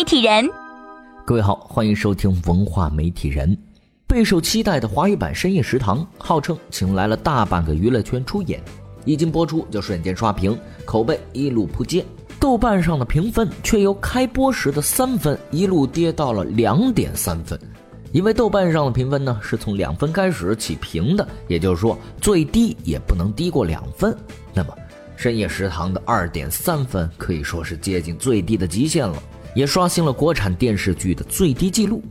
媒体人。各位好，欢迎收听文化媒体人。备受期待的华语版《深夜食堂》，号称请来了大半个娱乐圈出演，一经播出就瞬间刷屏，口碑一路扑街。豆瓣上的评分却由开播时的三分一路跌到了两点三分。因为豆瓣上的评分呢是从两分开始起评的，也就是说最低也不能低过两分。那么，深夜食堂的二点三分可以说是接近最低的极限了，也刷新了国产电视剧的最低纪录。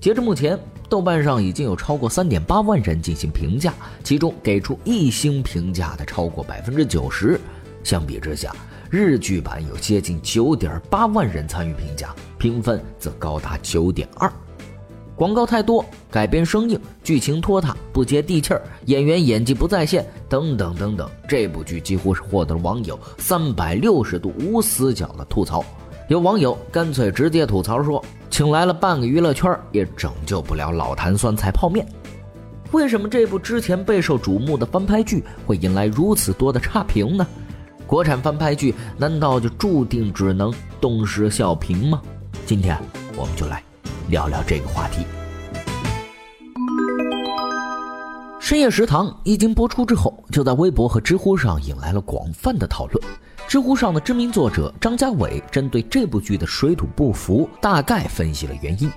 截至目前，豆瓣上已经有超过三点八万人进行评价，其中给出一星评价的超过百分之九十。相比之下，日剧版有接近九点八万人参与评价，评分则高达九点二。广告太多，改编生硬，剧情拖沓，不接地气儿，演员演技不在线，等等等等。这部剧几乎是获得了网友三百六十度无死角的吐槽。有网友干脆直接吐槽说：“请来了半个娱乐圈，也拯救不了老坛酸菜泡面。”为什么这部之前备受瞩目的翻拍剧会引来如此多的差评呢？国产翻拍剧难道就注定只能东施效颦吗？今天我们就来。聊聊这个话题。深夜食堂一经播出之后，就在微博和知乎上引来了广泛的讨论。知乎上的知名作者张家伟针对这部剧的水土不服，大概分析了原因。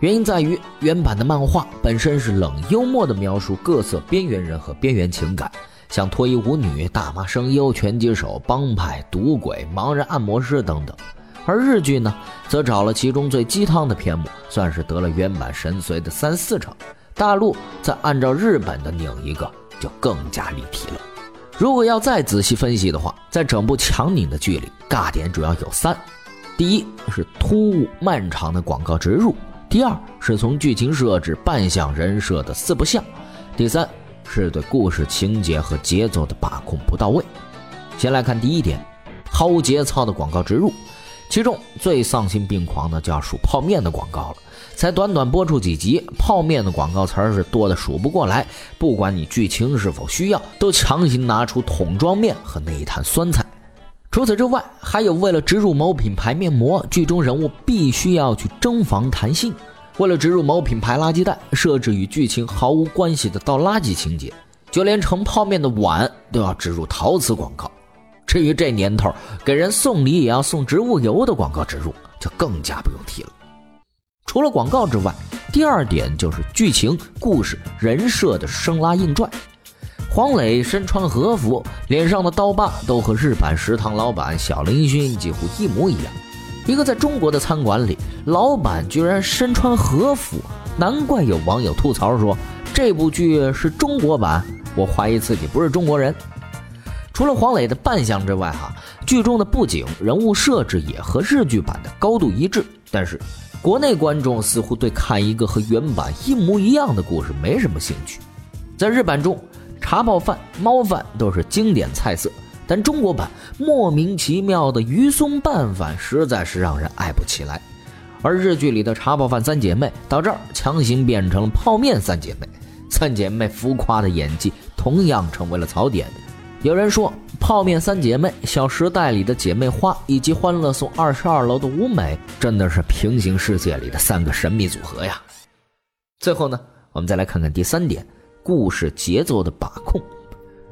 原因在于原版的漫画本身是冷幽默的描述各色边缘人和边缘情感，像脱衣舞女、大妈声优、拳击手、帮派、赌鬼、盲人按摩师等等。而日剧呢，则找了其中最鸡汤的篇目，算是得了原版神髓的三四成。大陆再按照日本的拧一个，就更加立体了。如果要再仔细分析的话，在整部强拧的剧里，尬点主要有三：第一是突兀漫长的广告植入；第二是从剧情设置、扮相、人设的四不像；第三是对故事情节和节奏的把控不到位。先来看第一点，毫无节操的广告植入。其中最丧心病狂的就要数泡面的广告了，才短短播出几集，泡面的广告词儿是多的数不过来。不管你剧情是否需要，都强行拿出桶装面和那一坛酸菜。除此之外，还有为了植入某品牌面膜，剧中人物必须要去蒸房谈性；为了植入某品牌垃圾袋，设置与剧情毫无关系的倒垃圾情节；就连盛泡面的碗都要植入陶瓷广告。至于这年头给人送礼也要送植物油的广告植入，就更加不用提了。除了广告之外，第二点就是剧情、故事、人设的生拉硬拽。黄磊身穿和服，脸上的刀疤都和日版食堂老板小林薰几乎一模一样。一个在中国的餐馆里，老板居然身穿和服，难怪有网友吐槽说这部剧是中国版。我怀疑自己不是中国人。除了黄磊的扮相之外，哈，剧中的布景、人物设置也和日剧版的高度一致。但是，国内观众似乎对看一个和原版一模一样的故事没什么兴趣。在日版中，茶泡饭、猫饭都是经典菜色，但中国版莫名其妙的鱼松拌饭实在是让人爱不起来。而日剧里的茶泡饭三姐妹到这儿强行变成了泡面三姐妹，三姐妹浮夸的演技同样成为了槽点。有人说，泡面三姐妹、《小时代》里的姐妹花以及《欢乐颂》二十二楼的舞美，真的是平行世界里的三个神秘组合呀。最后呢，我们再来看看第三点：故事节奏的把控。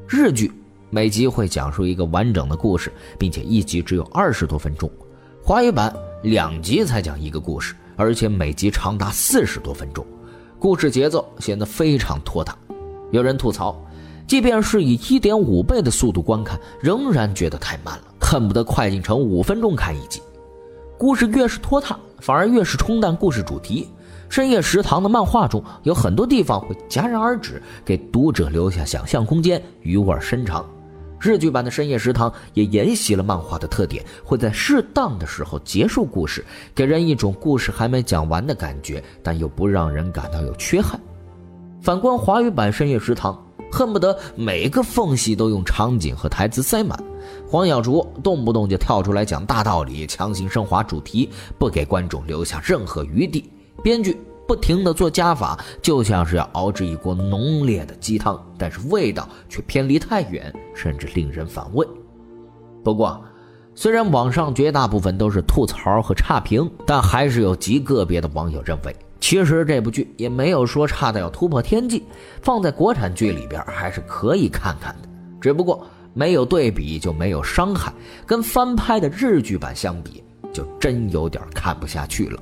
日剧每集会讲述一个完整的故事，并且一集只有二十多分钟；华语版两集才讲一个故事，而且每集长达四十多分钟，故事节奏显得非常拖沓。有人吐槽。即便是以一点五倍的速度观看，仍然觉得太慢了，恨不得快进成五分钟看一集。故事越是拖沓，反而越是冲淡故事主题。深夜食堂的漫画中有很多地方会戛然而止，给读者留下想象空间，余味深长。日剧版的深夜食堂也沿袭了漫画的特点，会在适当的时候结束故事，给人一种故事还没讲完的感觉，但又不让人感到有缺憾。反观华语版深夜食堂。恨不得每个缝隙都用场景和台词塞满，黄小竹动不动就跳出来讲大道理，强行升华主题，不给观众留下任何余地。编剧不停的做加法，就像是要熬制一锅浓烈的鸡汤，但是味道却偏离太远，甚至令人反胃。不过，虽然网上绝大部分都是吐槽和差评，但还是有极个别的网友认为，其实这部剧也没有说差的要突破天际，放在国产剧里边还是可以看看的。只不过没有对比就没有伤害，跟翻拍的日剧版相比，就真有点看不下去了。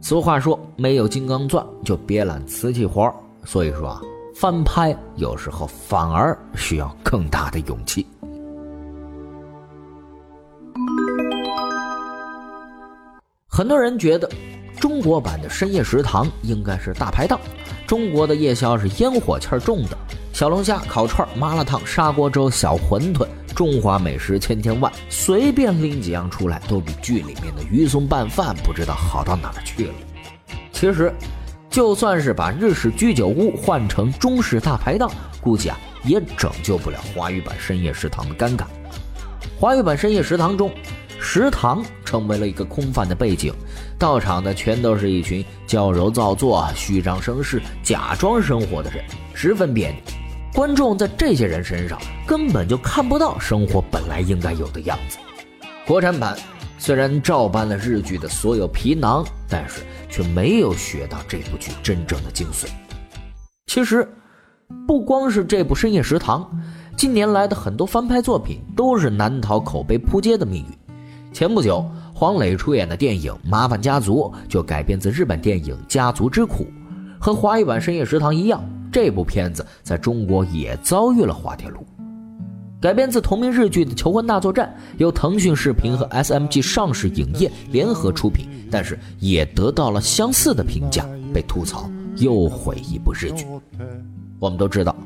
俗话说，没有金刚钻就别揽瓷器活所以说啊，翻拍有时候反而需要更大的勇气。很多人觉得，中国版的深夜食堂应该是大排档。中国的夜宵是烟火气儿重的，小龙虾、烤串、麻辣烫、砂锅粥、小馄饨，中华美食千千万，随便拎几样出来，都比剧里面的鱼松拌饭不知道好到哪儿去了。其实，就算是把日式居酒屋换成中式大排档，估计啊也拯救不了华语版深夜食堂的尴尬。华语版深夜食堂中。食堂成为了一个空泛的背景，到场的全都是一群矫揉造作、虚张声势、假装生活的人，十分别扭。观众在这些人身上根本就看不到生活本来应该有的样子。国产版虽然照搬了日剧的所有皮囊，但是却没有学到这部剧真正的精髓。其实，不光是这部《深夜食堂》，近年来的很多翻拍作品都是难逃口碑扑街的命运。前不久，黄磊出演的电影《麻烦家族》就改编自日本电影《家族之苦》，和华语版《深夜食堂》一样，这部片子在中国也遭遇了滑铁卢。改编自同名日剧的《求婚大作战》，由腾讯视频和 SMG 上市影业联合出品，但是也得到了相似的评价，被吐槽又毁一部日剧。我们都知道。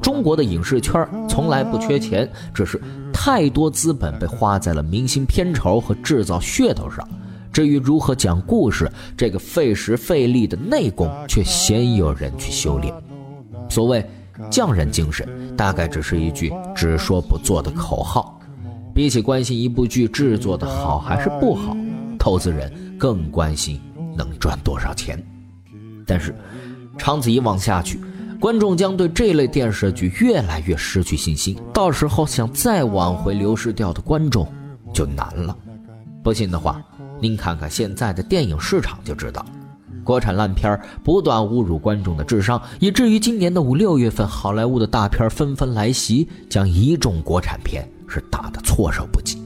中国的影视圈从来不缺钱，只是太多资本被花在了明星片酬和制造噱头上。至于如何讲故事，这个费时费力的内功却鲜有人去修炼。所谓匠人精神，大概只是一句只说不做的口号。比起关心一部剧制作的好还是不好，投资人更关心能赚多少钱。但是，长此以往下去。观众将对这类电视剧越来越失去信心，到时候想再挽回流失掉的观众就难了。不信的话，您看看现在的电影市场就知道，国产烂片不断侮辱观众的智商，以至于今年的五六月份，好莱坞的大片纷纷来袭，将一众国产片是打得措手不及。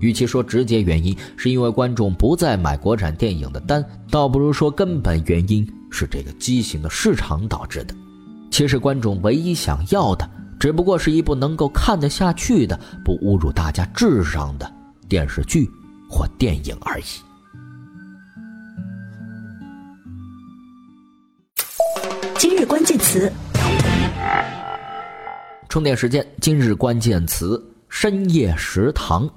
与其说直接原因是因为观众不再买国产电影的单，倒不如说根本原因是这个畸形的市场导致的。其实观众唯一想要的，只不过是一部能够看得下去的、不侮辱大家智商的电视剧或电影而已。今日关键词：充电时间。今日关键词：深夜食堂。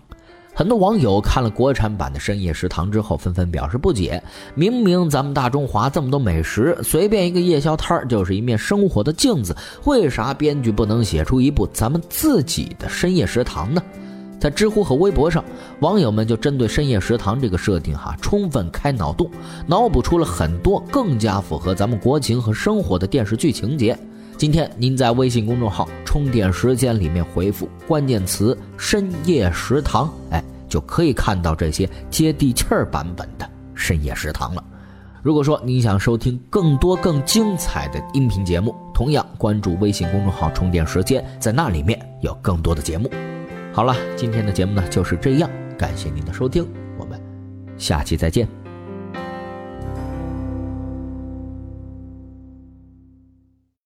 很多网友看了国产版的《深夜食堂》之后，纷纷表示不解：明明咱们大中华这么多美食，随便一个夜宵摊儿就是一面生活的镜子，为啥编剧不能写出一部咱们自己的深夜食堂呢？在知乎和微博上，网友们就针对深夜食堂这个设定哈，充分开脑洞，脑补出了很多更加符合咱们国情和生活的电视剧情节。今天您在微信公众号“充电时间”里面回复关键词“深夜食堂”，哎，就可以看到这些接地气儿版本的深夜食堂了。如果说您想收听更多更精彩的音频节目，同样关注微信公众号“充电时间”，在那里面有更多的节目。好了，今天的节目呢就是这样，感谢您的收听，我们下期再见。